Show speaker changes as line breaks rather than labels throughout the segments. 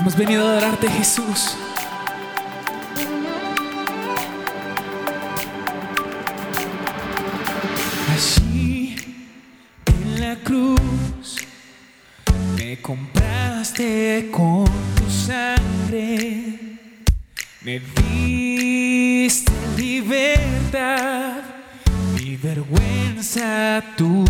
Hemos venido a adorarte, Jesús. Allí en la cruz me compraste con tu sangre, me diste libertad, mi vergüenza tú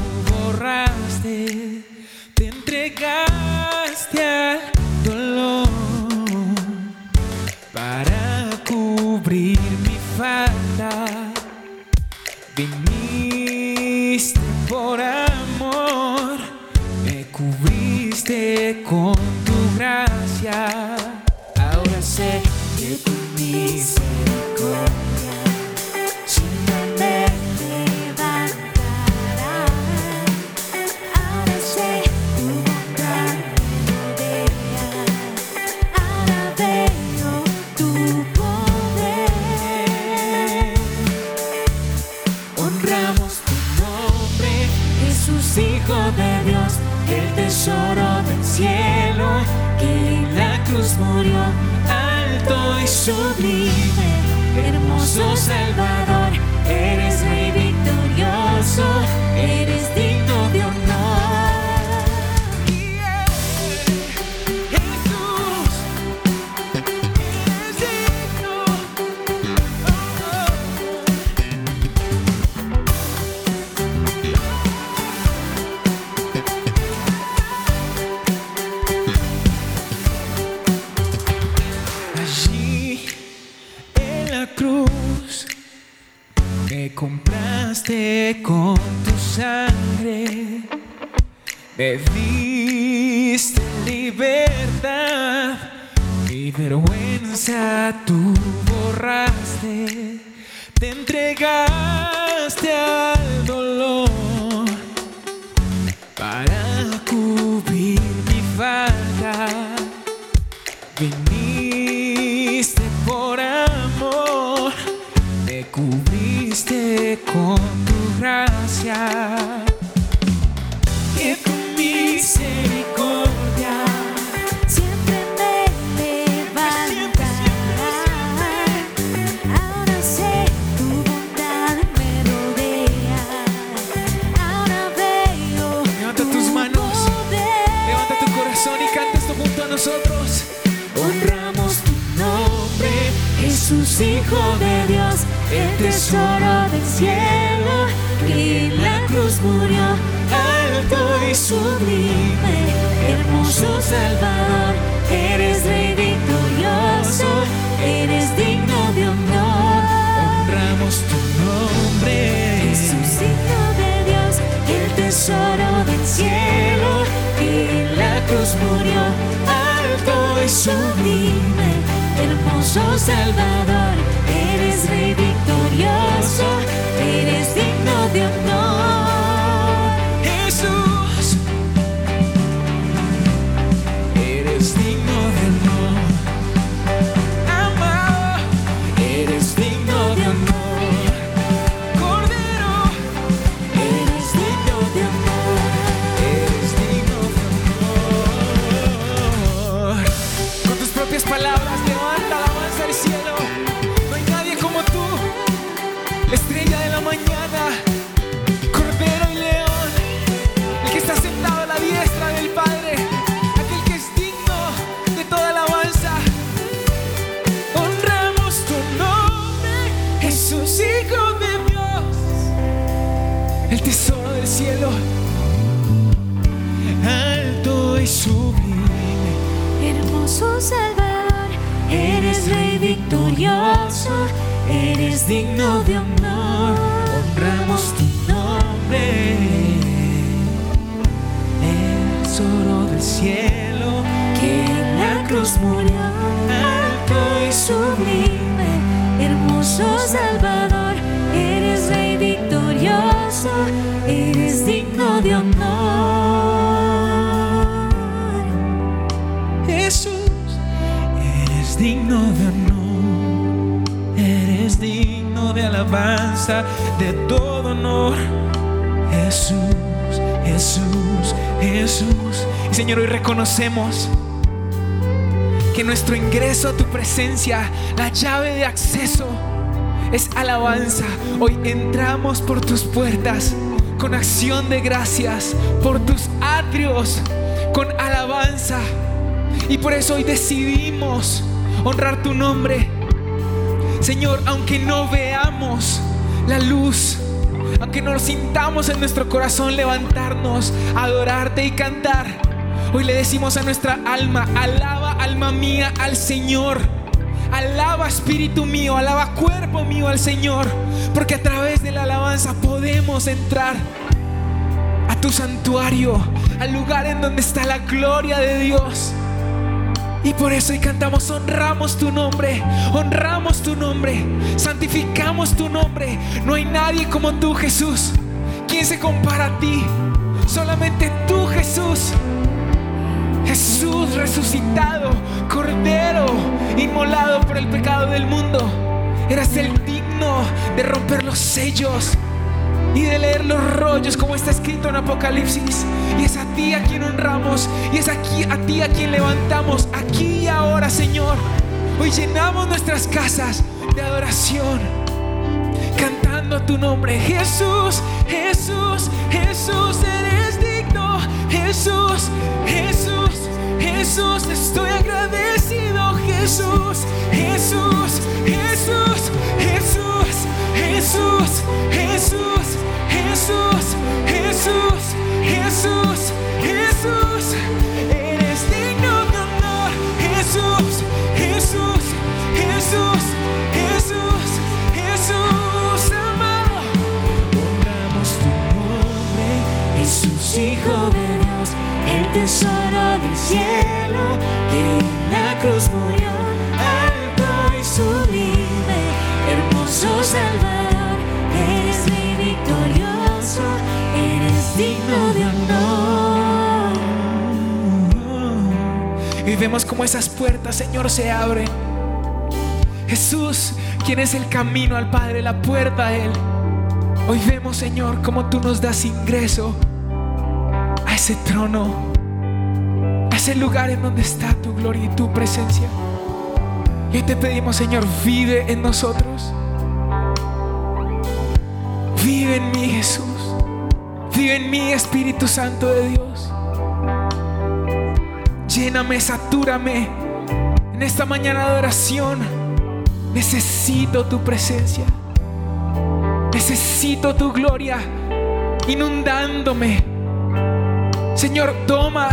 con tu sangre, me diste libertad, mi vergüenza tú borraste, te entregaste al dolor para cubrir mi falta. Viniste por amor, me cubriste con tu gracia. Que tu misericordia
Siempre me levantará. Ahora sé tu bondad me rodea. Ahora veo
Levanta
tu
tus manos,
poder.
levanta tu corazón y canta esto junto a nosotros. Honramos tu nombre,
Jesús, Hijo de Dios, el tesoro del cielo, que en la cruz murió, alto y sublime, hermoso Salvador, eres Rey victorioso, eres digno de honor.
honramos tu nombre.
Jesús, Hijo de Dios, el tesoro del cielo, que en la cruz murió, alto y sublime, hermoso Salvador, eres Rey victorioso, eres digno de honor. Victorioso, eres digno de honor.
Honramos tu nombre, el tesoro del cielo,
que en la cruz murió, alto y sublime, hermoso Salvador,
alabanza, de todo honor. Jesús, Jesús, Jesús. Y Señor, hoy reconocemos que nuestro ingreso a tu presencia, la llave de acceso, es alabanza. Hoy entramos por tus puertas con acción de gracias, por tus atrios, con alabanza. Y por eso hoy decidimos honrar tu nombre. Señor, aunque no veamos la luz, aunque no lo sintamos en nuestro corazón levantarnos, adorarte y cantar, hoy le decimos a nuestra alma, alaba alma mía al Señor. Alaba espíritu mío, alaba cuerpo mío al Señor, porque a través de la alabanza podemos entrar a tu santuario, al lugar en donde está la gloria de Dios. Y por eso hoy cantamos, honramos tu nombre, honramos tu nombre, santificamos tu nombre. No hay nadie como tú, Jesús. ¿Quién se compara a ti? Solamente tú, Jesús. Jesús resucitado, Cordero, inmolado por el pecado del mundo. Eras el digno de romper los sellos y de leer los rollos como está escrito en Apocalipsis. Y es a ti a quien honramos y es aquí a ti a quien levantamos aquí y ahora, Señor. Hoy llenamos nuestras casas de adoración, cantando tu nombre. Jesús, Jesús, Jesús, eres digno. Jesús, Jesús, Jesús, estoy agradecido. Jesús, Jesús, Jesús, Jesús, Jesús, Jesús. Jesús, Jesús, Jesús, Jesús, eres digno de honor. Jesús, Jesús, Jesús, Jesús, Jesús, amado.
Honramos tu nombre, Jesús, Hijo de Dios, el tesoro del cielo, que en la cruz murió, alto y sublime, hermoso Salvador, eres rey victorioso, eres digno de honor.
Y vemos como esas puertas, Señor, se abren. Jesús, quien es el camino al Padre, la puerta a Él. Hoy vemos, Señor, cómo tú nos das ingreso a ese trono, a ese lugar en donde está tu gloria y tu presencia. Y hoy te pedimos, Señor, vive en nosotros. Vive en mí, Jesús. Vive en mí, Espíritu Santo de Dios. Lléname, satúrame en esta mañana de oración. Necesito tu presencia. Necesito tu gloria inundándome. Señor, toma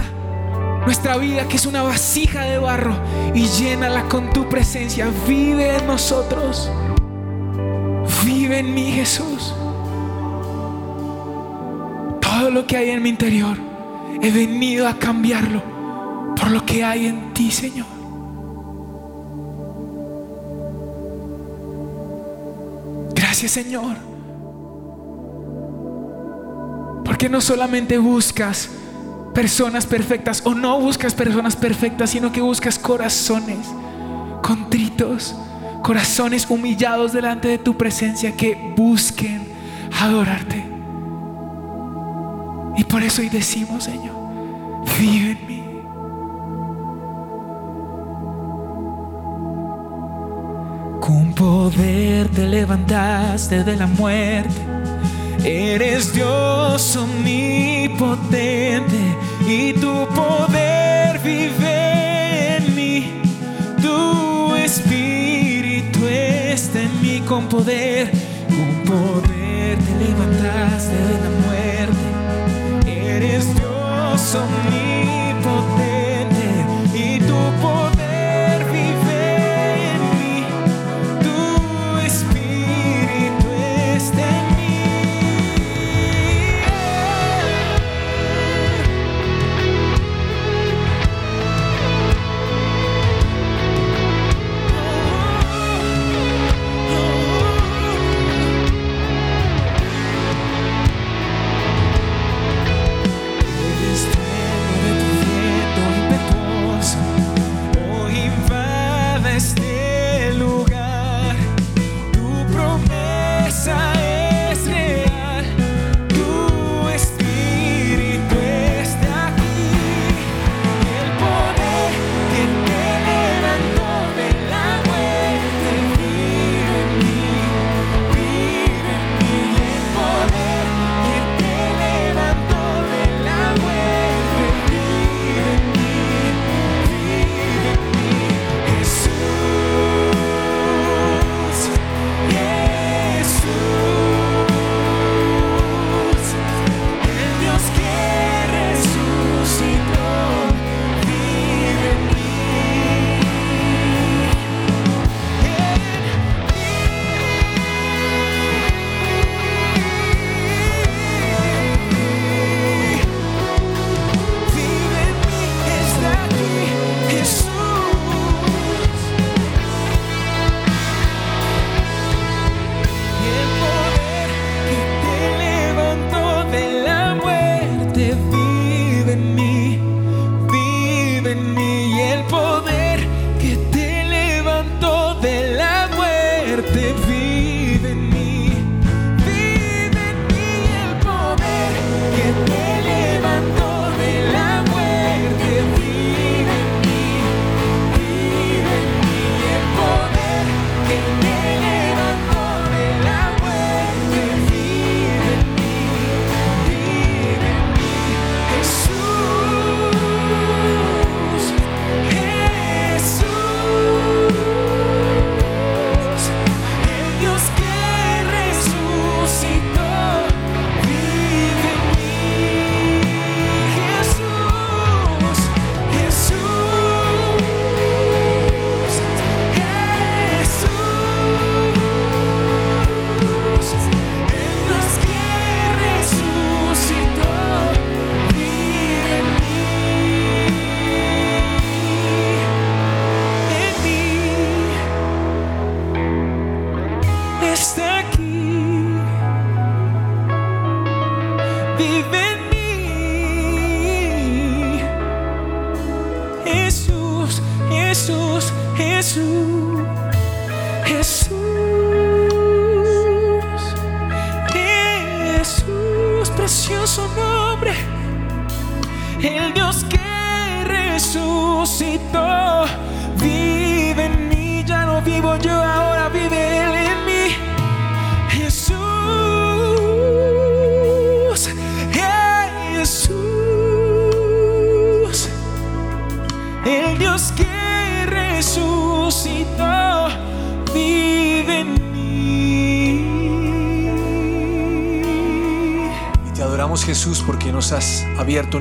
nuestra vida que es una vasija de barro y llénala con tu presencia. Vive en nosotros. Vive en mí, Jesús. Lo que hay en mi interior, he venido a cambiarlo por lo que hay en ti, Señor. Gracias, Señor. Porque no solamente buscas personas perfectas o no buscas personas perfectas, sino que buscas corazones contritos, corazones humillados delante de tu presencia que busquen adorarte. Y por eso hoy decimos, Señor, vive en mí.
Con poder te levantaste de la muerte. Eres Dios omnipotente y tu poder vive en mí. Tu espíritu está en mí con poder. Con poder te levantaste de la muerte. Eres Dios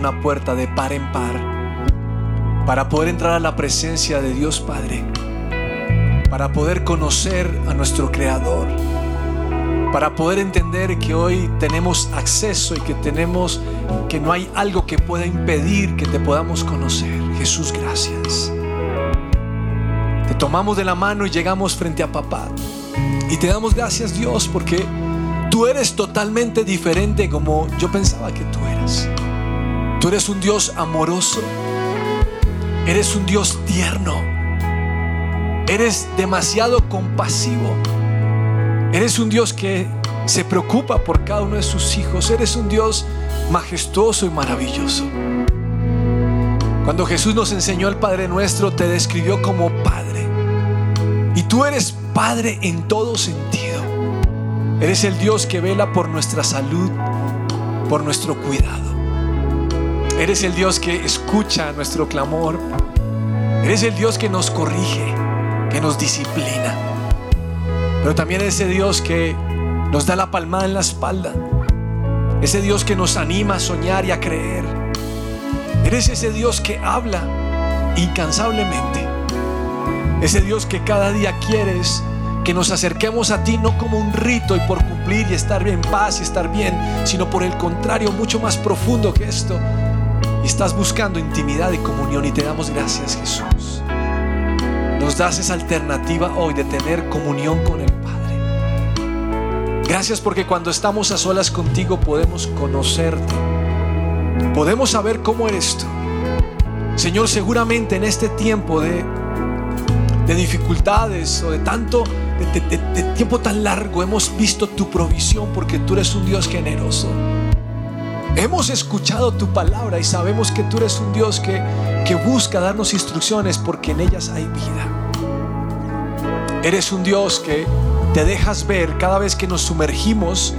una puerta de par en par para poder entrar a la presencia de Dios Padre, para poder conocer a nuestro Creador, para poder entender que hoy tenemos acceso y que tenemos que no hay algo que pueda impedir que te podamos conocer. Jesús, gracias. Te tomamos de la mano y llegamos frente a papá. Y te damos gracias Dios porque tú eres totalmente diferente como yo pensaba que tú eras. Tú eres un Dios amoroso. Eres un Dios tierno. Eres demasiado compasivo. Eres un Dios que se preocupa por cada uno de sus hijos. Eres un Dios majestuoso y maravilloso. Cuando Jesús nos enseñó el Padre Nuestro, te describió como Padre. Y tú eres Padre en todo sentido. Eres el Dios que vela por nuestra salud, por nuestro cuidado. Eres el Dios que escucha nuestro clamor. Eres el Dios que nos corrige, que nos disciplina. Pero también ese Dios que nos da la palmada en la espalda. Ese Dios que nos anima a soñar y a creer. Eres ese Dios que habla incansablemente. Ese Dios que cada día quieres que nos acerquemos a ti no como un rito y por cumplir y estar en paz y estar bien, sino por el contrario, mucho más profundo que esto. Y estás buscando intimidad y comunión y te damos gracias Jesús. Nos das esa alternativa hoy de tener comunión con el Padre. Gracias porque cuando estamos a solas contigo podemos conocerte. Podemos saber cómo eres tú. Señor, seguramente en este tiempo de, de dificultades o de tanto, de, tiempo tan largo, hemos visto tu provisión porque tú eres un Dios generoso. Hemos escuchado tu palabra y sabemos que tú eres un Dios que, que busca darnos instrucciones porque en ellas hay vida. Eres un Dios que te dejas ver cada vez que nos sumergimos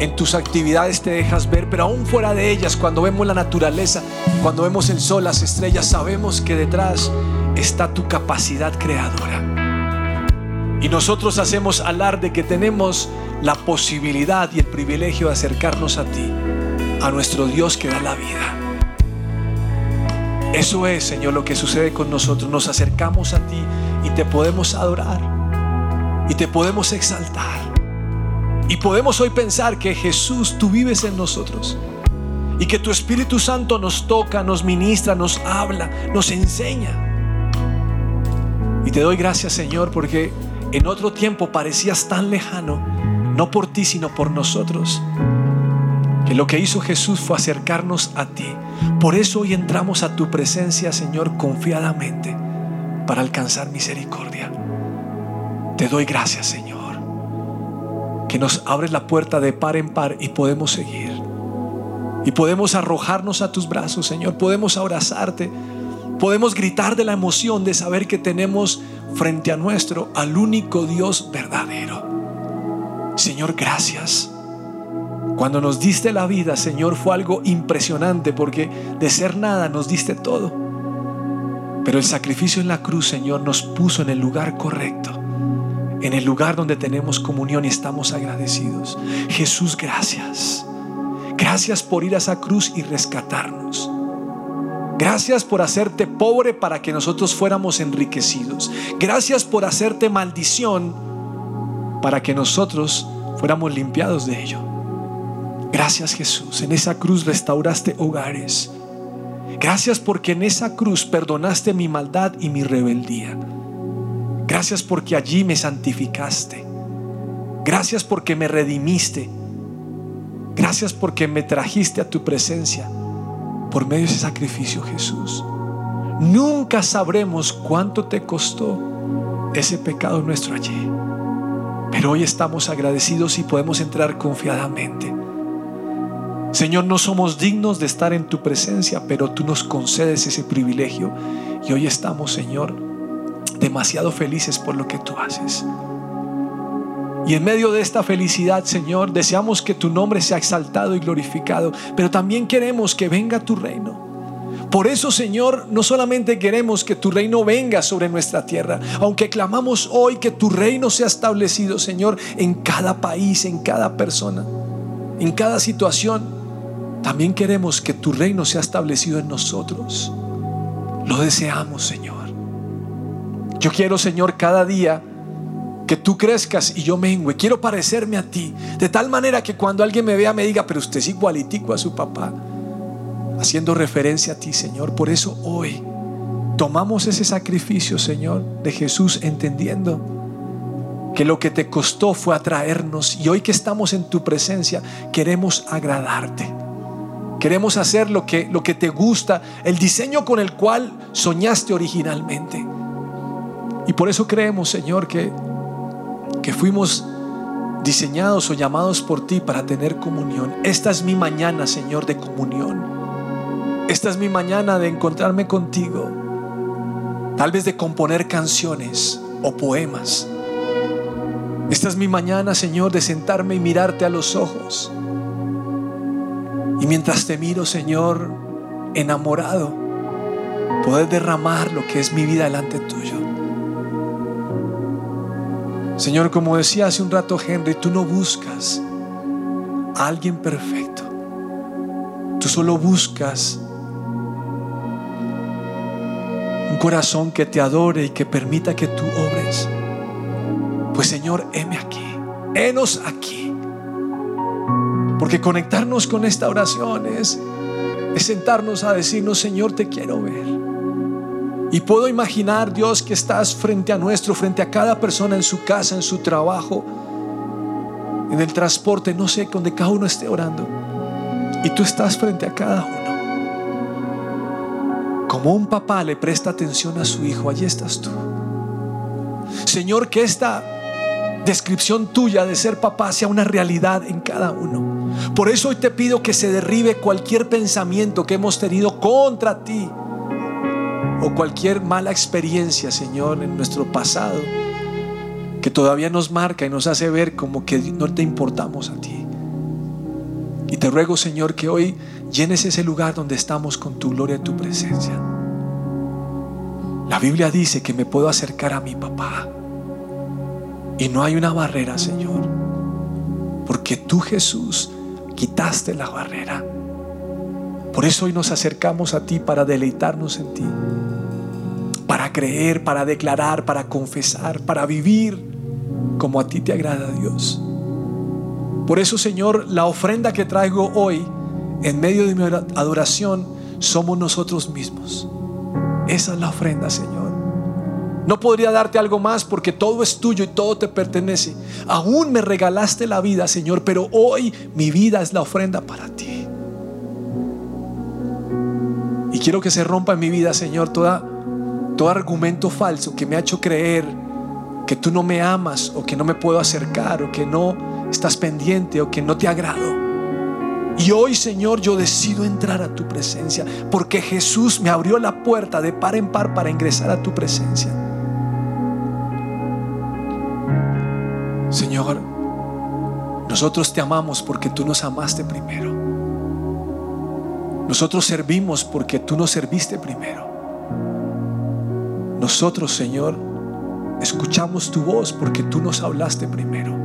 en tus actividades, te dejas ver, pero aún fuera de ellas, cuando vemos la naturaleza, cuando vemos el sol, las estrellas, sabemos que detrás está tu capacidad creadora. Y nosotros hacemos alarde que tenemos la posibilidad y el privilegio de acercarnos a ti, a nuestro Dios que da la vida. Eso es, Señor, lo que sucede con nosotros. Nos acercamos a ti y te podemos adorar y te podemos exaltar. Y podemos hoy pensar que Jesús, tú vives en nosotros. Y que tu Espíritu Santo nos toca, nos ministra, nos habla, nos enseña. Y te doy gracias, Señor, porque en otro tiempo parecías tan lejano, no por ti, sino por nosotros. Lo que hizo Jesús fue acercarnos a ti. Por eso hoy entramos a tu presencia, Señor, confiadamente, para alcanzar misericordia. Te doy gracias, Señor, que nos abres la puerta de par en par y podemos seguir. Y podemos arrojarnos a tus brazos, Señor. Podemos abrazarte. Podemos gritar de la emoción de saber que tenemos frente a nuestro al único Dios verdadero. Señor, gracias. Cuando nos diste la vida, Señor, fue algo impresionante porque de ser nada nos diste todo. Pero el sacrificio en la cruz, Señor, nos puso en el lugar correcto, en el lugar donde tenemos comunión y estamos agradecidos. Jesús, gracias. Gracias por ir a esa cruz y rescatarnos. Gracias por hacerte pobre para que nosotros fuéramos enriquecidos. Gracias por hacerte maldición para que nosotros fuéramos limpiados de ello. Gracias Jesús, en esa cruz restauraste hogares. Gracias porque en esa cruz perdonaste mi maldad y mi rebeldía. Gracias porque allí me santificaste. Gracias porque me redimiste. Gracias porque me trajiste a tu presencia por medio de ese sacrificio, Jesús. nunca sabremos cuánto te costó ese pecado nuestro allí. Pero hoy estamos agradecidos y podemos entrar confiadamente. Señor, no somos dignos de estar en tu presencia, pero tú nos concedes ese privilegio. Y hoy estamos, Señor, demasiado felices por lo que tú haces. Y en medio de esta felicidad, Señor, deseamos que tu nombre sea exaltado y glorificado, pero también queremos que venga tu reino. Por eso, Señor, no solamente queremos que tu reino venga sobre nuestra tierra, aunque clamamos hoy que tu reino sea establecido, Señor, en cada país, en cada persona, en cada situación. También queremos que tu reino sea establecido en nosotros. Lo deseamos, Señor. Yo quiero, Señor, cada día que tú crezcas y yo mengue. Quiero parecerme a ti. De tal manera que cuando alguien me vea me diga, pero usted es igualitico a su papá. Haciendo referencia a ti, Señor. Por eso hoy tomamos ese sacrificio, Señor, de Jesús, entendiendo que lo que te costó fue atraernos. Y hoy que estamos en tu presencia, queremos agradarte. Queremos hacer lo que, lo que te gusta, el diseño con el cual soñaste originalmente. Y por eso creemos, Señor, que que fuimos diseñados o llamados por ti para tener comunión. Esta es mi mañana, Señor, de comunión. Esta es mi mañana de encontrarme contigo. Tal vez de componer canciones o poemas. Esta es mi mañana, Señor, de sentarme y mirarte a los ojos. Y mientras te miro, Señor, enamorado, poder derramar lo que es mi vida delante tuyo. Señor, como decía hace un rato Henry, tú no buscas a alguien perfecto. Tú solo buscas un corazón que te adore y que permita que tú obres. Pues Señor, heme aquí, henos aquí. Porque conectarnos con esta oración es, sentarnos a decirnos, Señor, te quiero ver. Y puedo imaginar, Dios, que estás frente a nuestro, frente a cada persona en su casa, en su trabajo, en el transporte, no sé, donde cada uno esté orando. Y tú estás frente a cada uno. Como un papá le presta atención a su hijo, allí estás tú. Señor, que esta descripción tuya de ser papá sea una realidad en cada uno. Por eso hoy te pido que se derribe cualquier pensamiento que hemos tenido contra ti o cualquier mala experiencia, Señor, en nuestro pasado, que todavía nos marca y nos hace ver como que no te importamos a ti. Y te ruego, Señor, que hoy llenes ese lugar donde estamos con tu gloria y tu presencia. La Biblia dice que me puedo acercar a mi papá. Y no hay una barrera, Señor. Porque tú, Jesús, quitaste la barrera. Por eso hoy nos acercamos a ti para deleitarnos en ti para creer, para declarar, para confesar, para vivir como a ti te agrada Dios. Por eso, Señor, la ofrenda que traigo hoy en medio de mi adoración somos nosotros mismos. Esa es la ofrenda, Señor. No podría darte algo más porque todo es tuyo y todo te pertenece. Aún me regalaste la vida, Señor, pero hoy mi vida es la ofrenda para ti. Y quiero que se rompa en mi vida, Señor, toda todo argumento falso que me ha hecho creer que tú no me amas o que no me puedo acercar o que no estás pendiente o que no te agrado. Y hoy, Señor, yo decido entrar a tu presencia porque Jesús me abrió la puerta de par en par para ingresar a tu presencia. Nosotros te amamos porque tú nos amaste primero. Nosotros servimos porque tú nos serviste primero. Nosotros, Señor, escuchamos tu voz porque tú nos hablaste primero.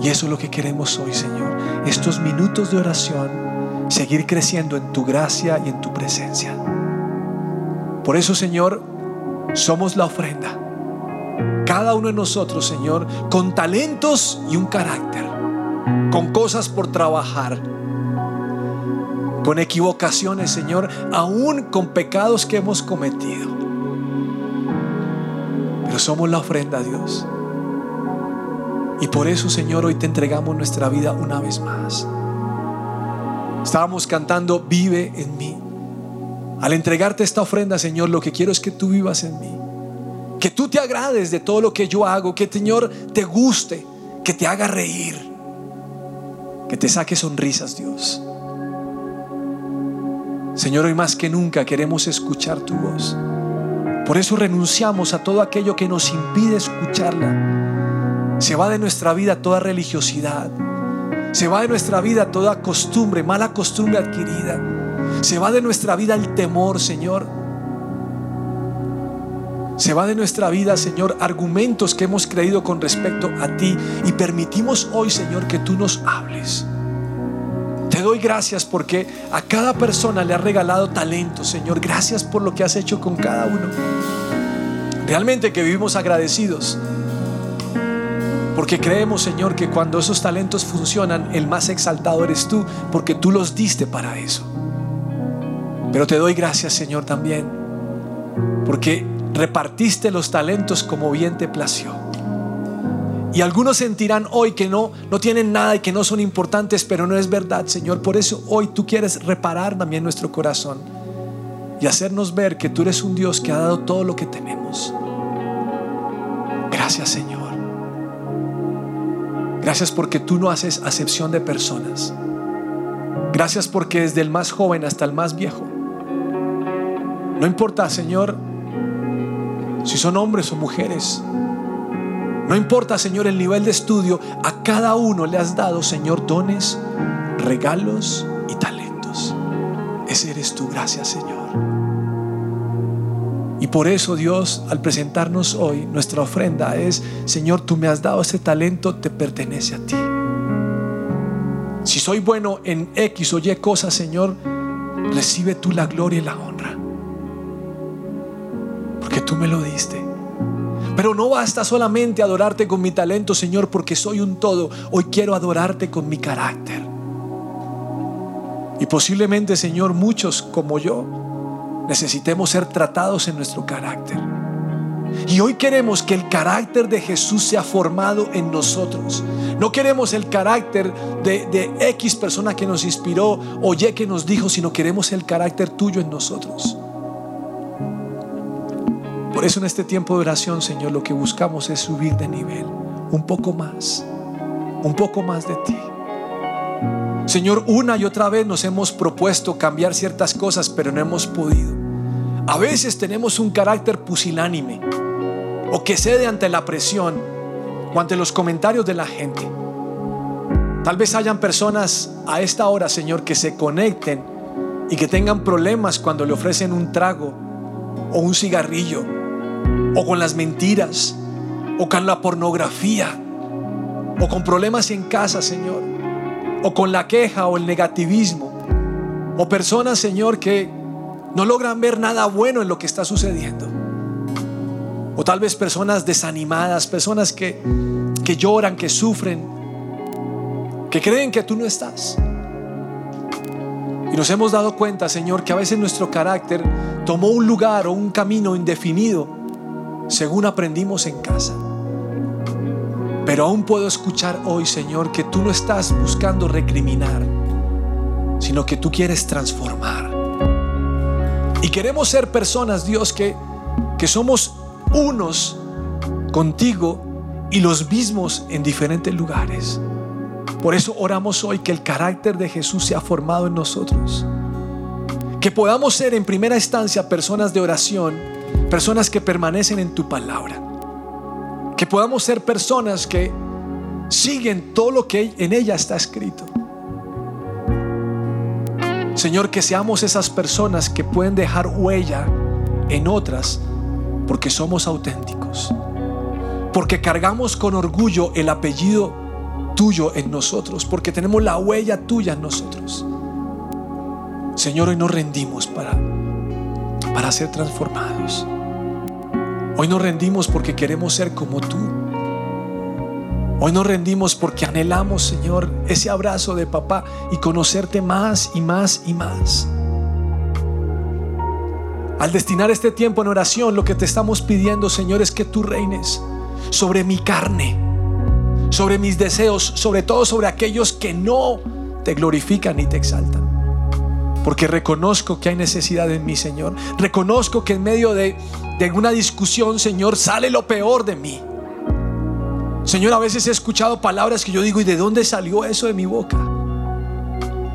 Y eso es lo que queremos hoy, Señor. Estos minutos de oración, seguir creciendo en tu gracia y en tu presencia. Por eso, Señor, somos la ofrenda. Cada uno de nosotros, Señor, con talentos y un carácter, con cosas por trabajar, con equivocaciones, Señor, aún con pecados que hemos cometido somos la ofrenda a Dios. Y por eso, Señor, hoy te entregamos nuestra vida una vez más. Estábamos cantando, vive en mí. Al entregarte esta ofrenda, Señor, lo que quiero es que tú vivas en mí. Que tú te agrades de todo lo que yo hago. Que, Señor, te guste. Que te haga reír. Que te saque sonrisas, Dios. Señor, hoy más que nunca queremos escuchar tu voz. Por eso renunciamos a todo aquello que nos impide escucharla. Se va de nuestra vida toda religiosidad. Se va de nuestra vida toda costumbre, mala costumbre adquirida. Se va de nuestra vida el temor, Señor. Se va de nuestra vida, Señor, argumentos que hemos creído con respecto a ti y permitimos hoy, Señor, que tú nos hables. Te doy gracias porque a cada persona le has regalado talento, Señor. Gracias por lo que has hecho con cada uno. Realmente que vivimos agradecidos. Porque creemos, Señor, que cuando esos talentos funcionan, el más exaltado eres tú, porque tú los diste para eso. Pero te doy gracias, Señor, también, porque repartiste los talentos como bien te plació. Y algunos sentirán hoy que no, no tienen nada y que no son importantes, pero no es verdad, Señor. Por eso hoy tú quieres reparar también nuestro corazón y hacernos ver que tú eres un Dios que ha dado todo lo que tenemos. Gracias, Señor. Gracias porque tú no haces acepción de personas. Gracias porque desde el más joven hasta el más viejo. No importa, Señor, si son hombres o mujeres. No importa, Señor, el nivel de estudio. A cada uno le has dado, Señor, dones, regalos y talentos. Ese eres tú. Gracias, Señor. Y por eso Dios, al presentarnos hoy, nuestra ofrenda es, Señor, tú me has dado ese talento, te pertenece a ti. Si soy bueno en X o Y cosas, Señor, recibe tú la gloria y la honra. Tú me lo diste. Pero no basta solamente adorarte con mi talento, Señor, porque soy un todo. Hoy quiero adorarte con mi carácter. Y posiblemente, Señor, muchos como yo necesitemos ser tratados en nuestro carácter. Y hoy queremos que el carácter de Jesús sea formado en nosotros. No queremos el carácter de, de, X persona que nos inspiró o Y que nos dijo, sino queremos el carácter tuyo en nosotros. Por eso en este tiempo de oración, Señor, lo que buscamos es subir de nivel, un poco más, un poco más de ti. Señor, una y otra vez nos hemos propuesto cambiar ciertas cosas, pero no hemos podido. A veces tenemos un carácter pusilánime o que cede ante la presión o ante los comentarios de la gente. Tal vez hayan personas a esta hora, Señor, que se conecten y que tengan problemas cuando le ofrecen un trago o un cigarrillo o con las mentiras o con la pornografía o con problemas en casa, Señor, o con la queja o el negativismo o personas, Señor, que no logran ver nada bueno en lo que está sucediendo. O tal vez personas desanimadas, personas que, que lloran, que sufren, que creen que tú no estás. Y nos hemos dado cuenta, Señor, que a veces nuestro carácter tomó un lugar o un camino indefinido según aprendimos en casa. Pero aún puedo escuchar hoy, Señor, que tú no estás buscando recriminar, sino que tú quieres transformar. Y queremos ser personas, Dios, que, que somos unos contigo y los mismos en diferentes lugares. Por eso oramos hoy que el carácter de Jesús sea formado en nosotros. Que podamos ser en primera instancia personas de oración, personas que permanecen en tu palabra. Que podamos ser personas que siguen todo lo que en ella está escrito. Señor, que seamos esas personas que pueden dejar huella en otras porque somos auténticos. Porque cargamos con orgullo el apellido tuyo en nosotros. Porque tenemos la huella tuya en nosotros. Señor, hoy nos rendimos para, para ser transformados. Hoy nos rendimos porque queremos ser como tú. Hoy nos rendimos porque anhelamos, Señor, ese abrazo de papá y conocerte más y más y más. Al destinar este tiempo en oración, lo que te estamos pidiendo, Señor, es que tú reines sobre mi carne, sobre mis deseos, sobre todo sobre aquellos que no te glorifican ni te exaltan. Porque reconozco que hay necesidad en mí, Señor. Reconozco que en medio de, de una discusión, Señor, sale lo peor de mí. Señor, a veces he escuchado palabras que yo digo, ¿y de dónde salió eso de mi boca?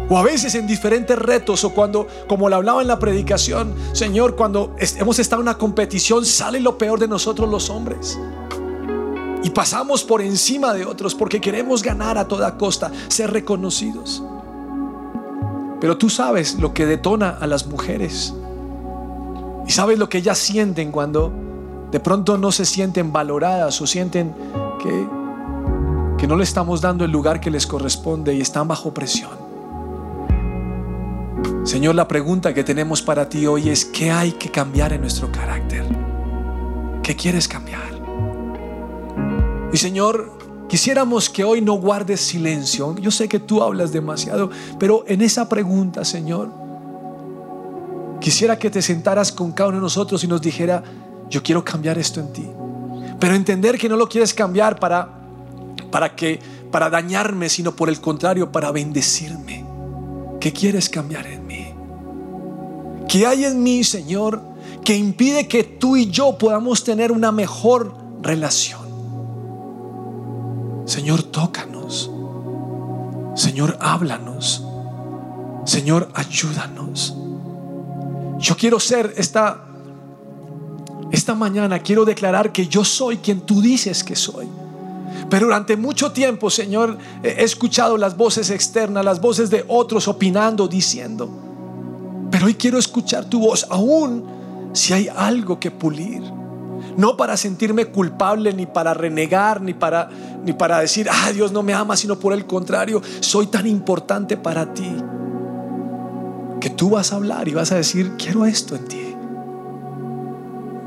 O a veces en diferentes retos o cuando, como lo hablaba en la predicación, Señor, cuando hemos estado en una competición, sale lo peor de nosotros los hombres. Y pasamos por encima de otros porque queremos ganar a toda costa, ser reconocidos. Pero tú sabes lo que detona a las mujeres. Y sabes lo que ellas sienten cuando de pronto no se sienten valoradas o sienten que, que no le estamos dando el lugar que les corresponde y están bajo presión. Señor, la pregunta que tenemos para ti hoy es, ¿qué hay que cambiar en nuestro carácter? ¿Qué quieres cambiar? Y Señor, quisiéramos que hoy no guardes silencio. Yo sé que tú hablas demasiado, pero en esa pregunta, Señor, quisiera que te sentaras con cada uno de nosotros y nos dijera, yo quiero cambiar esto en ti. Pero entender que no lo quieres cambiar para para que para dañarme, sino por el contrario, para bendecirme. ¿Qué quieres cambiar en mí? ¿Qué hay en mí, Señor, que impide que tú y yo podamos tener una mejor relación? Señor, tócanos. Señor, háblanos. Señor, ayúdanos. Yo quiero ser esta esta mañana quiero declarar que yo soy quien tú dices que soy. Pero durante mucho tiempo, Señor, he escuchado las voces externas, las voces de otros opinando, diciendo. Pero hoy quiero escuchar tu voz, aún si hay algo que pulir. No para sentirme culpable, ni para renegar, ni para, ni para decir, ah, Dios no me ama, sino por el contrario, soy tan importante para ti. Que tú vas a hablar y vas a decir, quiero esto en ti.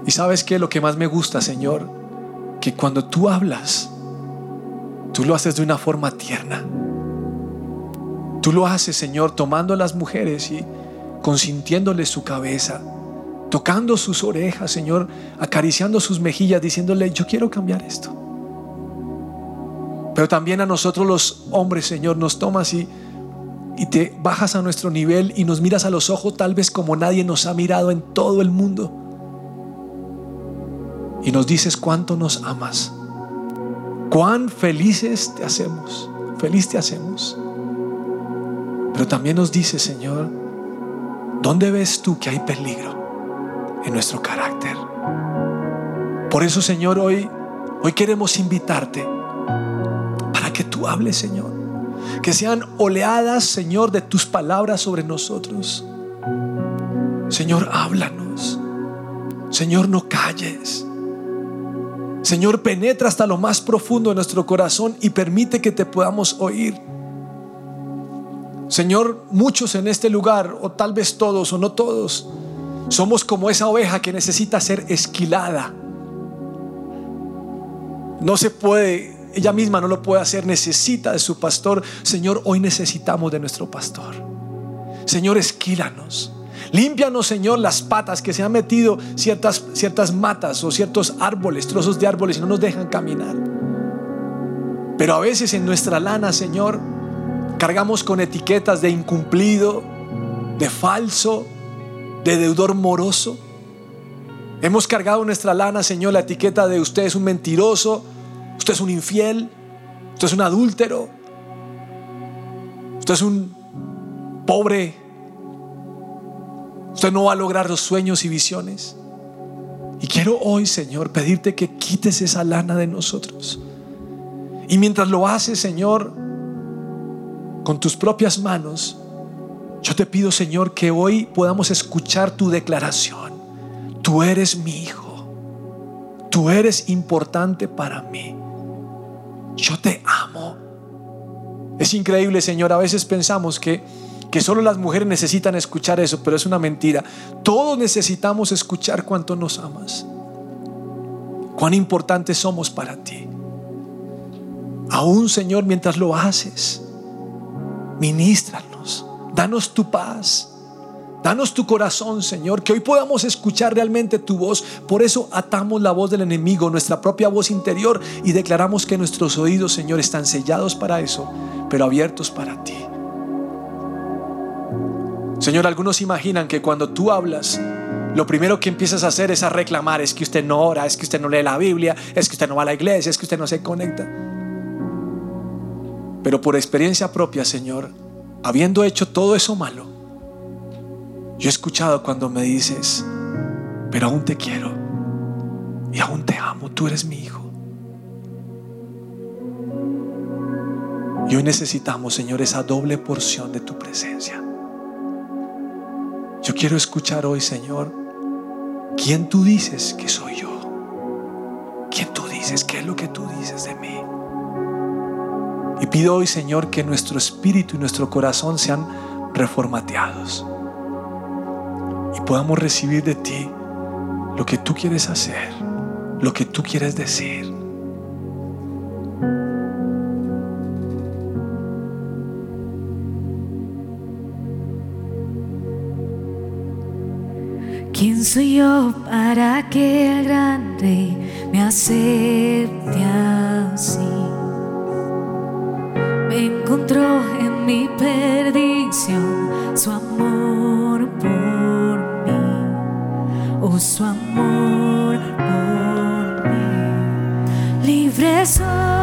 Y sabes que lo que más me gusta, Señor, que cuando tú hablas, tú lo haces de una forma tierna. Tú lo haces, Señor, tomando a las mujeres y consintiéndoles su cabeza tocando sus orejas, Señor, acariciando sus mejillas, diciéndole, yo quiero cambiar esto. Pero también a nosotros los hombres, Señor, nos tomas y, y te bajas a nuestro nivel y nos miras a los ojos tal vez como nadie nos ha mirado en todo el mundo. Y nos dices cuánto nos amas, cuán felices te hacemos, feliz te hacemos. Pero también nos dices, Señor, ¿dónde ves tú que hay peligro? En nuestro carácter. Por eso, Señor, hoy, hoy queremos invitarte para que tú hables, Señor. Que sean oleadas, Señor, de tus palabras sobre nosotros. Señor, háblanos. Señor, no calles. Señor, penetra hasta lo más profundo de nuestro corazón y permite que te podamos oír. Señor, muchos en este lugar, o tal vez todos o no todos, somos como esa oveja que necesita ser esquilada. No se puede, ella misma no lo puede hacer, necesita de su pastor. Señor, hoy necesitamos de nuestro pastor. Señor, esquílanos. Límpianos, Señor, las patas que se han metido ciertas, ciertas matas o ciertos árboles, trozos de árboles y no nos dejan caminar. Pero a veces en nuestra lana, Señor, cargamos con etiquetas de incumplido, de falso, de deudor moroso. Hemos cargado nuestra lana, Señor, la etiqueta de usted es un mentiroso, usted es un infiel, usted es un adúltero, usted es un pobre, usted no va a lograr los sueños y visiones. Y quiero hoy, Señor, pedirte que quites esa lana de nosotros. Y mientras lo haces, Señor, con tus propias manos, yo te pido, Señor, que hoy podamos escuchar tu declaración. Tú eres mi hijo. Tú eres importante para mí. Yo te amo. Es increíble, Señor. A veces pensamos que, que solo las mujeres necesitan escuchar eso, pero es una mentira. Todos necesitamos escuchar cuánto nos amas. Cuán importantes somos para ti. Aún, Señor, mientras lo haces, ministranos Danos tu paz. Danos tu corazón, Señor, que hoy podamos escuchar realmente tu voz. Por eso atamos la voz del enemigo, nuestra propia voz interior, y declaramos que nuestros oídos, Señor, están sellados para eso, pero abiertos para ti. Señor, algunos imaginan que cuando tú hablas, lo primero que empiezas a hacer es a reclamar, es que usted no ora, es que usted no lee la Biblia, es que usted no va a la iglesia, es que usted no se conecta. Pero por experiencia propia, Señor, habiendo hecho todo eso malo, yo he escuchado cuando me dices, pero aún te quiero y aún te amo, tú eres mi hijo. Y hoy necesitamos, Señor, esa doble porción de tu presencia. Yo quiero escuchar hoy, Señor, quién tú dices que soy yo. ¿Quién tú dices? ¿Qué es lo que tú dices de mí? Y pido hoy, Señor, que nuestro espíritu y nuestro corazón sean reformateados y podamos recibir de ti lo que tú quieres hacer, lo que tú quieres decir.
¿Quién soy yo para que el gran rey me acepte así? encontró en mi perdición su amor por mí, oh su amor por mí. Libre soy.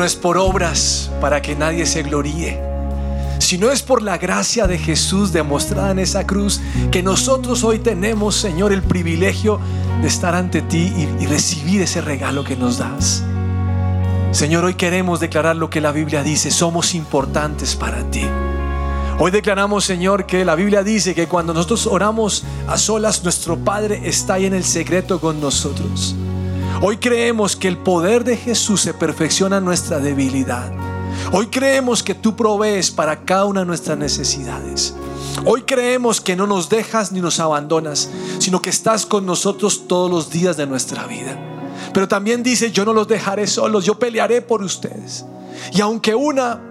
Obras para que nadie se gloríe, sino es por la gracia de Jesús demostrada en esa cruz que nosotros hoy tenemos, Señor, el privilegio de estar ante ti y, y recibir ese regalo que nos das. Señor, hoy queremos declarar lo que la Biblia dice, somos importantes para ti. Hoy declaramos, Señor, que la Biblia dice que cuando nosotros oramos a solas, nuestro Padre está ahí en el secreto con nosotros. Hoy creemos que el poder de Jesús se perfecciona en nuestra debilidad. Hoy creemos que tú provees para cada una de nuestras necesidades. Hoy creemos que no nos dejas ni nos abandonas, sino que estás con nosotros todos los días de nuestra vida. Pero también dice, yo no los dejaré solos, yo pelearé por ustedes. Y aunque una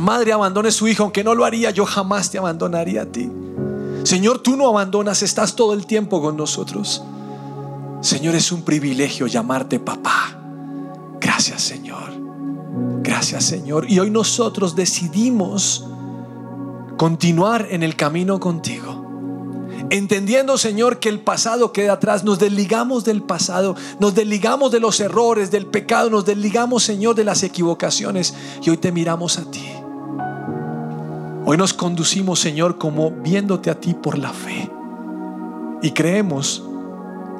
madre abandone a su hijo, aunque no lo haría, yo jamás te abandonaría a ti. Señor, tú no abandonas, estás todo el tiempo con nosotros. Señor, es un privilegio llamarte papá. Gracias, Señor. Gracias, Señor. Y hoy nosotros decidimos continuar en el camino contigo. Entendiendo, Señor, que el pasado queda atrás, nos desligamos del pasado, nos desligamos de los errores, del pecado, nos desligamos, Señor, de las equivocaciones y hoy te miramos a ti. Hoy nos conducimos, Señor, como viéndote a ti por la fe. Y creemos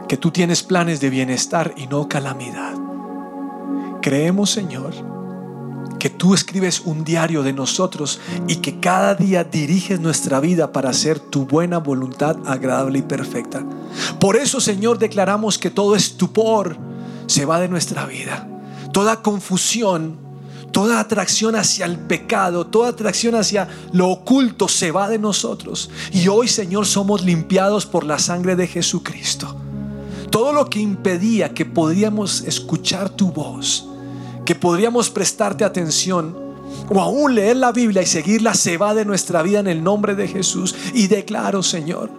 que tú tienes planes de bienestar y no calamidad. Creemos, Señor, que tú escribes un diario de nosotros y que cada día diriges nuestra vida para hacer tu buena voluntad agradable y perfecta. Por eso, Señor, declaramos que todo estupor se va de nuestra vida. Toda confusión, toda atracción hacia el pecado, toda atracción hacia lo oculto se va de nosotros. Y hoy, Señor, somos limpiados por la sangre de Jesucristo todo lo que impedía que podíamos escuchar tu voz, que podríamos prestarte atención o aún leer la Biblia y seguirla se va de nuestra vida en el nombre de Jesús. Y declaro, Señor,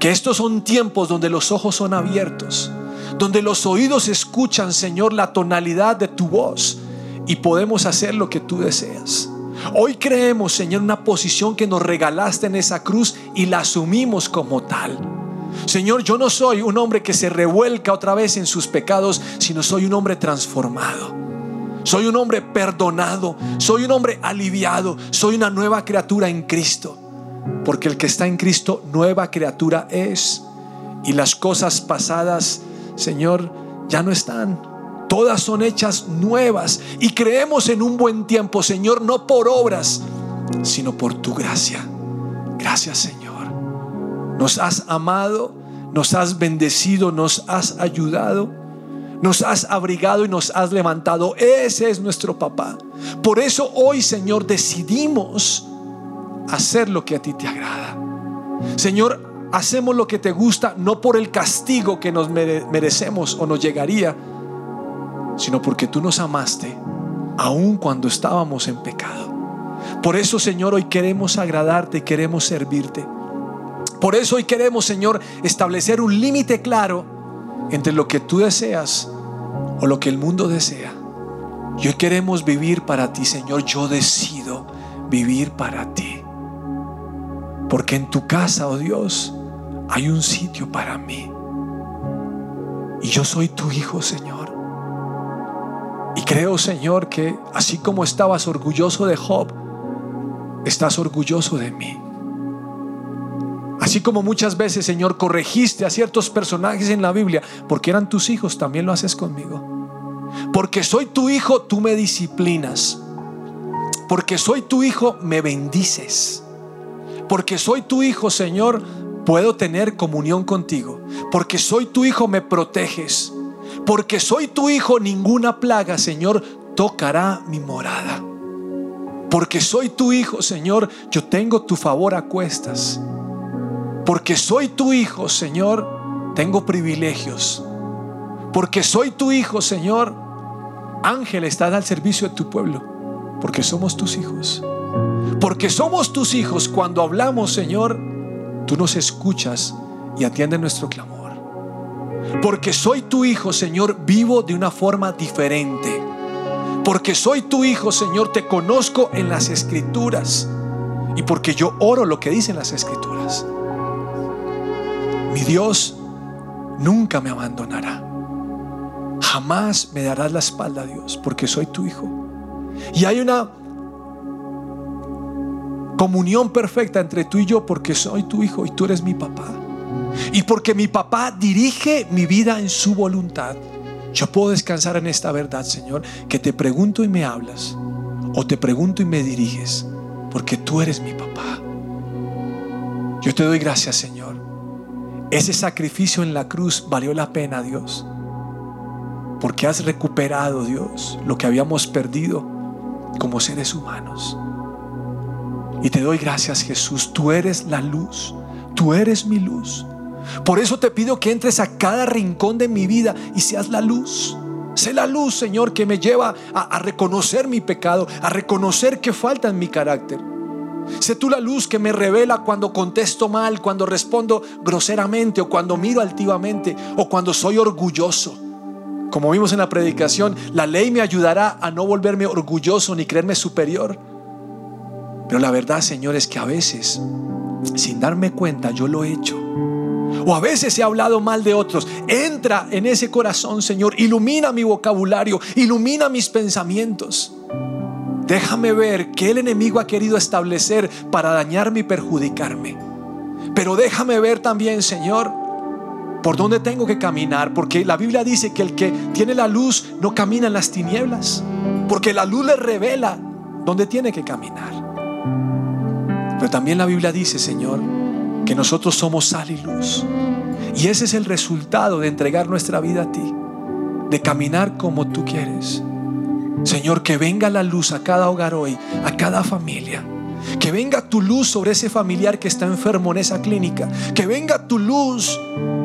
que estos son tiempos donde los ojos son abiertos, donde los oídos escuchan, Señor, la tonalidad de tu voz y podemos hacer lo que tú deseas. Hoy creemos, Señor, una posición que nos regalaste en esa cruz y la asumimos como tal. Señor, yo no soy un hombre que se revuelca otra vez en sus pecados, sino soy un hombre transformado. Soy un hombre perdonado, soy un hombre aliviado, soy una nueva criatura en Cristo. Porque el que está en Cristo, nueva criatura es. Y las cosas pasadas, Señor, ya no están. Todas son hechas nuevas. Y creemos en un buen tiempo, Señor, no por obras, sino por tu gracia. Gracias, Señor. Nos has amado, nos has bendecido, nos has ayudado, nos has abrigado y nos has levantado. Ese es nuestro papá. Por eso hoy, Señor, decidimos hacer lo que a ti te agrada. Señor, hacemos lo que te gusta no por el castigo que nos merecemos o nos llegaría, sino porque tú nos amaste aun cuando estábamos en pecado. Por eso, Señor, hoy queremos agradarte y queremos servirte. Por eso hoy queremos, Señor, establecer un límite claro entre lo que tú deseas o lo que el mundo desea. Y hoy queremos vivir para ti, Señor. Yo decido vivir para ti. Porque en tu casa, oh Dios, hay un sitio para mí. Y yo soy tu hijo, Señor. Y creo, Señor, que así como estabas orgulloso de Job, estás orgulloso de mí. Así como muchas veces, Señor, corregiste a ciertos personajes en la Biblia porque eran tus hijos, también lo haces conmigo. Porque soy tu hijo, tú me disciplinas. Porque soy tu hijo, me bendices. Porque soy tu hijo, Señor, puedo tener comunión contigo. Porque soy tu hijo, me proteges. Porque soy tu hijo, ninguna plaga, Señor, tocará mi morada. Porque soy tu hijo, Señor, yo tengo tu favor a cuestas. Porque soy tu hijo, Señor, tengo privilegios. Porque soy tu hijo, Señor, ángel está al servicio de tu pueblo. Porque somos tus hijos. Porque somos tus hijos cuando hablamos, Señor, tú nos escuchas y atiendes nuestro clamor. Porque soy tu hijo, Señor, vivo de una forma diferente. Porque soy tu hijo, Señor, te conozco en las escrituras. Y porque yo oro lo que dicen las escrituras. Mi Dios nunca me abandonará. Jamás me darás la espalda, Dios, porque soy tu hijo. Y hay una comunión perfecta entre tú y yo porque soy tu hijo y tú eres mi papá. Y porque mi papá dirige mi vida en su voluntad. Yo puedo descansar en esta verdad, Señor, que te pregunto y me hablas, o te pregunto y me diriges, porque tú eres mi papá. Yo te doy gracias, Señor. Ese sacrificio en la cruz valió la pena, Dios, porque has recuperado, Dios, lo que habíamos perdido como seres humanos. Y te doy gracias, Jesús. Tú eres la luz. Tú eres mi luz. Por eso te pido que entres a cada rincón de mi vida y seas la luz. Sé la luz, Señor, que me lleva a, reconocer mi pecado, a reconocer que falta en mi carácter. Sé tú la luz que me revela cuando contesto mal, cuando respondo groseramente o cuando miro altivamente o cuando soy orgulloso. Como vimos en la predicación, la ley me ayudará a no volverme orgulloso ni creerme superior. Pero la verdad, Señor, es que a veces, sin darme cuenta, yo lo he hecho. O a veces he hablado mal de otros. Entra en ese corazón, Señor. Ilumina mi vocabulario. Ilumina mis pensamientos. Déjame ver qué el enemigo ha querido establecer para dañarme y perjudicarme. Pero déjame ver también, Señor, por dónde tengo que caminar. Porque la Biblia dice que el que tiene la luz no camina en las tinieblas. Porque la luz le revela dónde tiene que caminar. Pero también la Biblia dice, Señor, que nosotros somos sal y luz. Y ese es el resultado de entregar nuestra vida a ti, de caminar como tú quieres. Señor, que venga la luz a cada hogar hoy, a cada familia. Que venga tu luz sobre ese familiar que está enfermo en esa clínica. Que venga tu luz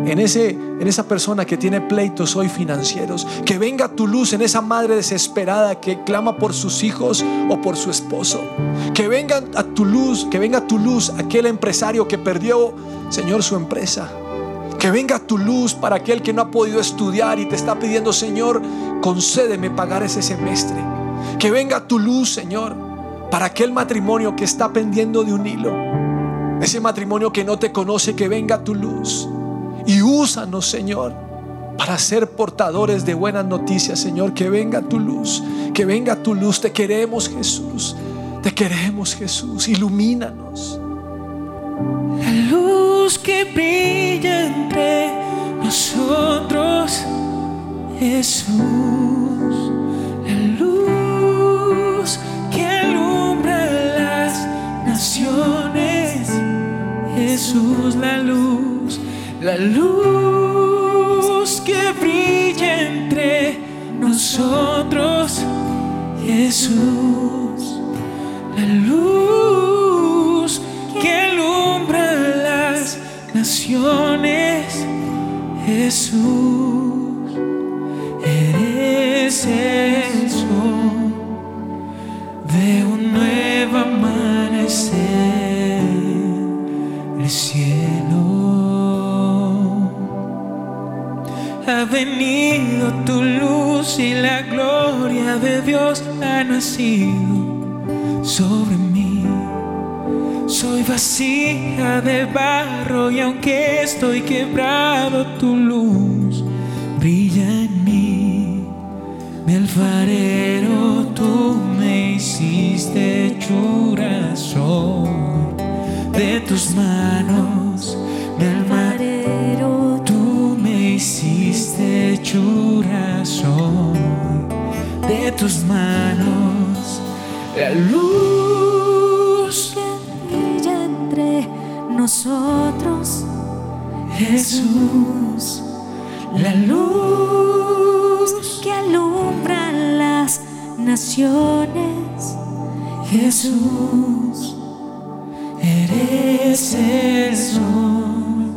en, ese, en esa persona que tiene pleitos hoy financieros. Que venga tu luz en esa madre desesperada que clama por sus hijos o por su esposo. Que venga a tu luz, que venga tu luz aquel empresario que perdió, Señor, su empresa. Que venga tu luz para aquel que no ha podido estudiar y te está pidiendo, Señor, concédeme pagar ese semestre. Que venga tu luz, Señor, para aquel matrimonio que está pendiendo de un hilo. Ese matrimonio que no te conoce, que venga tu luz. Y úsanos, Señor, para ser portadores de buenas noticias, Señor. Que venga tu luz, que venga tu luz. Te queremos, Jesús. Te queremos, Jesús. Ilumínanos.
La luz que brilla entre nosotros, Jesús. La luz que alumbra las naciones, Jesús, la luz la luz que brilla entre nosotros, Jesús, la luz que alumbra las naciones, Jesús, eres el sol de un nuevo amanecer, el cielo. ha venido tu luz y la gloria de Dios ha nacido sobre mí. Soy vacía de barro y aunque estoy quebrado, tu luz brilla en mí. Mi alfarero, tú me hiciste hechura de tus manos, mi alfarero, tú me hiciste hechura soy tus manos, la luz
nosotros,
Jesús, la luz
que alumbra las naciones,
Jesús, eres el sol.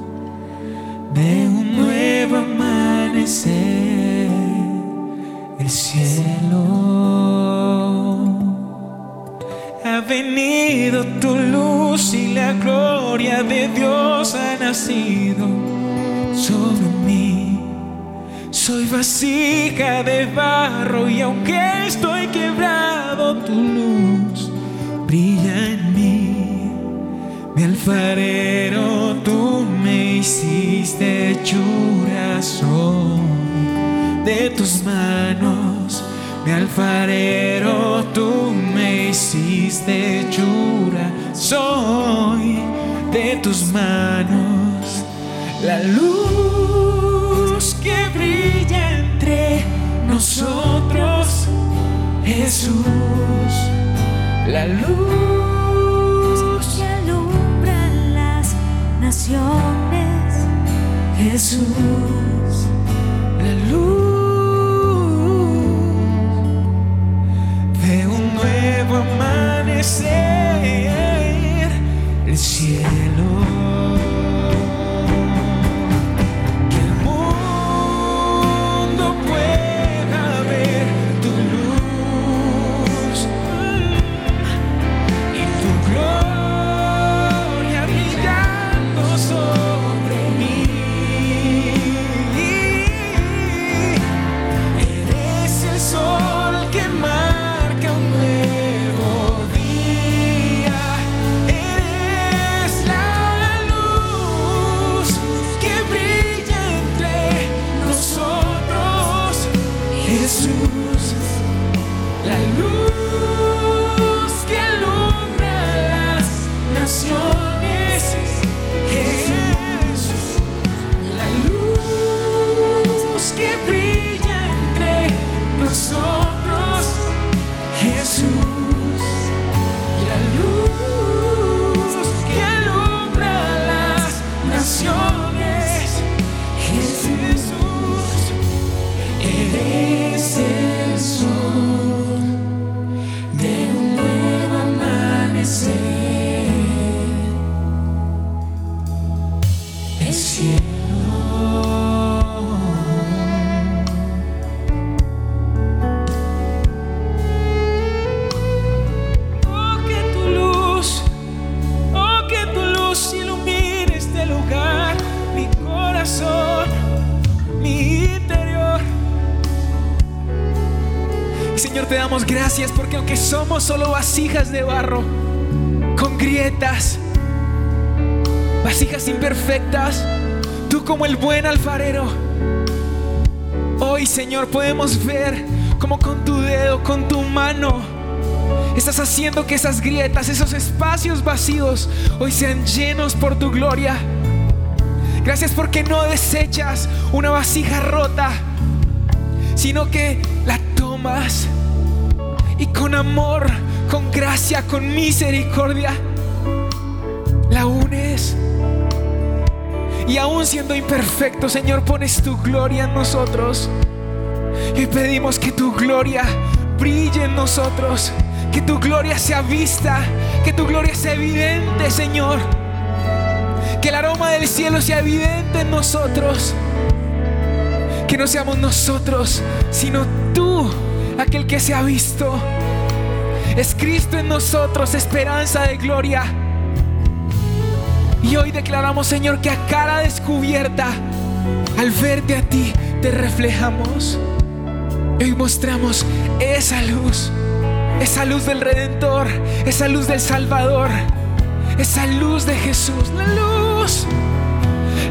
De un nuevo amanecer, sobre mí. Soy vasija de barro y aunque estoy quebrado, tu luz brilla en mí. Mi alfarero, tú me hiciste hechura soy de tus manos. Mi alfarero, tú me hiciste hechura soy de tus manos. La luz que brilla entre nosotros, Jesús. La luz,
que alumbra las naciones,
Jesús. La luz de un nuevo amanecer, el cielo. Señor, te damos gracias porque aunque somos solo vasijas de barro, con grietas, vasijas imperfectas, tú como el buen alfarero, hoy Señor podemos ver como con tu dedo, con tu mano, estás haciendo que esas grietas, esos espacios vacíos, hoy sean llenos por tu gloria. Gracias porque no desechas una vasija rota, sino que la tomas y con amor, con gracia, con misericordia, la unes. Y aún siendo imperfecto, Señor, pones tu gloria en nosotros. Y pedimos que tu gloria brille en nosotros, que tu gloria sea vista, que tu gloria sea evidente, Señor. Que el aroma del cielo sea evidente en nosotros. Que no seamos nosotros, sino tú, aquel que se ha visto. Es Cristo en nosotros, esperanza de gloria. Y hoy declaramos, Señor, que a cara descubierta, al verte a ti, te reflejamos. Hoy mostramos esa luz, esa luz del Redentor, esa luz del Salvador, esa luz de Jesús, la luz,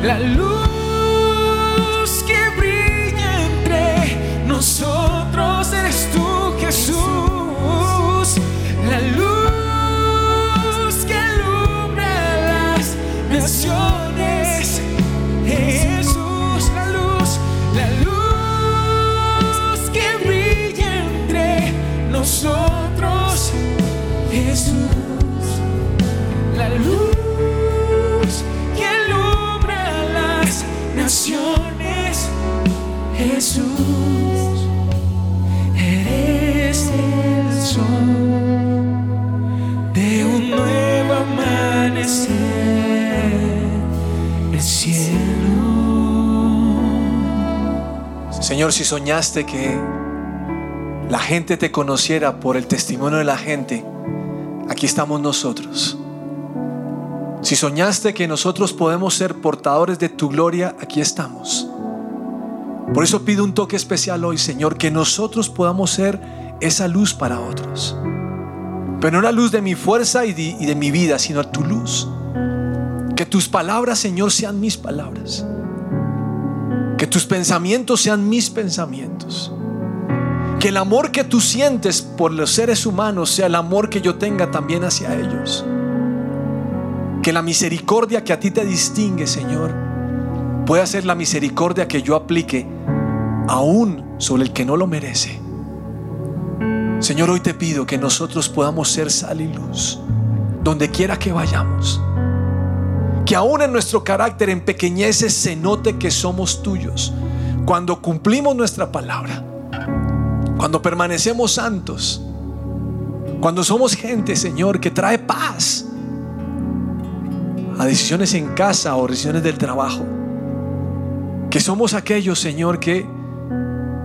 la luz que brilla entre nosotros, nosotros eres tú, Jesús, la luz que alumbra las naciones. Jesús, la luz, la luz que brilla entre nosotros. Jesús, la luz.
Señor, si soñaste que la gente te conociera por el testimonio de la gente, aquí estamos nosotros. Si soñaste que nosotros podemos ser portadores de tu gloria, aquí estamos. Por eso pido un toque especial hoy, Señor, que nosotros podamos ser esa luz para otros. Pero no la luz de mi fuerza y de, y de mi vida, sino tu luz. Que tus palabras, Señor, sean mis palabras. Que tus pensamientos sean mis pensamientos. Que el amor que tú sientes por los seres humanos sea el amor que yo tenga también hacia ellos. Que la misericordia que a ti te distingue, Señor, pueda ser la misericordia que yo aplique aún sobre el que no lo merece. Señor, hoy te pido que nosotros podamos ser sal y luz donde quiera que vayamos. Que aún en nuestro carácter en pequeñeces se note que somos tuyos. Cuando cumplimos nuestra palabra. Cuando permanecemos santos. Cuando somos gente, Señor, que trae paz a decisiones en casa o decisiones del trabajo. Que somos aquellos, Señor, que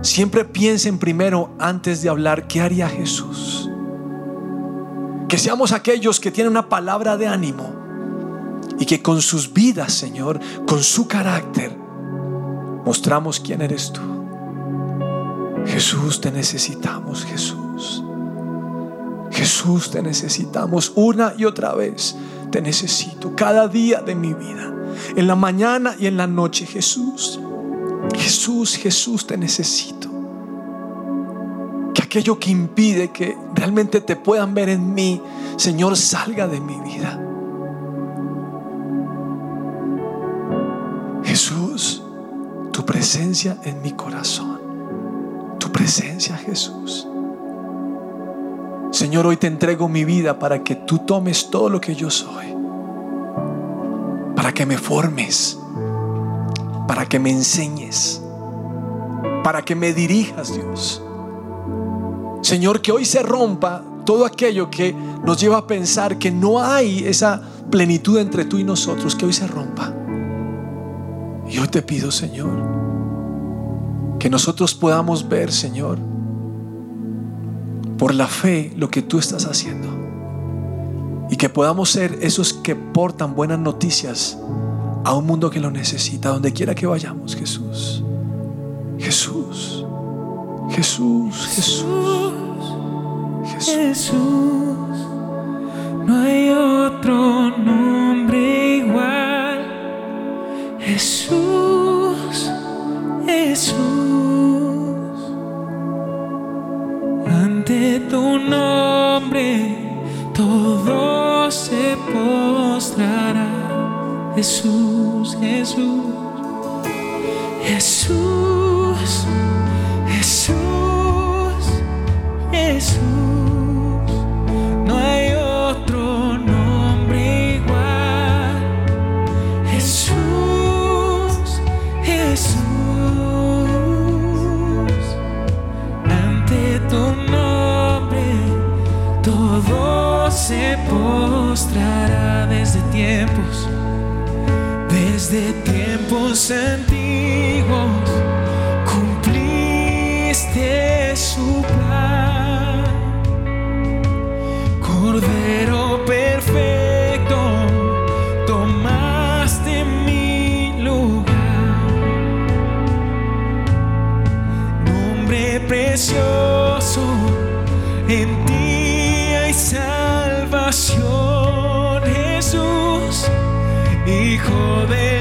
siempre piensen primero antes de hablar qué haría Jesús. Que seamos aquellos que tienen una palabra de ánimo y que con sus vidas, Señor, con su carácter, mostramos quién eres tú. Jesús, te necesitamos, Jesús. Jesús, te necesitamos una y otra vez. Te necesito cada día de mi vida. En la mañana y en la noche, Jesús. Jesús, Jesús, te necesito. Que aquello que impide que realmente te puedan ver en mí, Señor, salga de mi vida. Presencia en mi corazón. Tu presencia, Jesús. Señor, hoy te entrego mi vida para que tú tomes todo lo que yo soy. Para que me formes. Para que me enseñes. Para que me dirijas, Dios. Señor, que hoy se rompa todo aquello que nos lleva a pensar que no hay esa plenitud entre tú y nosotros, que hoy se rompa. Y hoy te pido, Señor, que nosotros podamos ver, Señor, por la fe lo que tú estás haciendo. Y que podamos ser esos que portan buenas noticias a un mundo que lo necesita, donde quiera que vayamos, Jesús. Jesús. Jesús, Jesús. Jesús.
Jesús, no hay otro nombre igual. Jesús, Jesús, ante tu nombre todo se postrará. Jesús, Jesús, Jesús, Jesús, Jesús. Postrará desde tiempos, desde tiempos antiguos. Salvación, Jesús, Hijo de la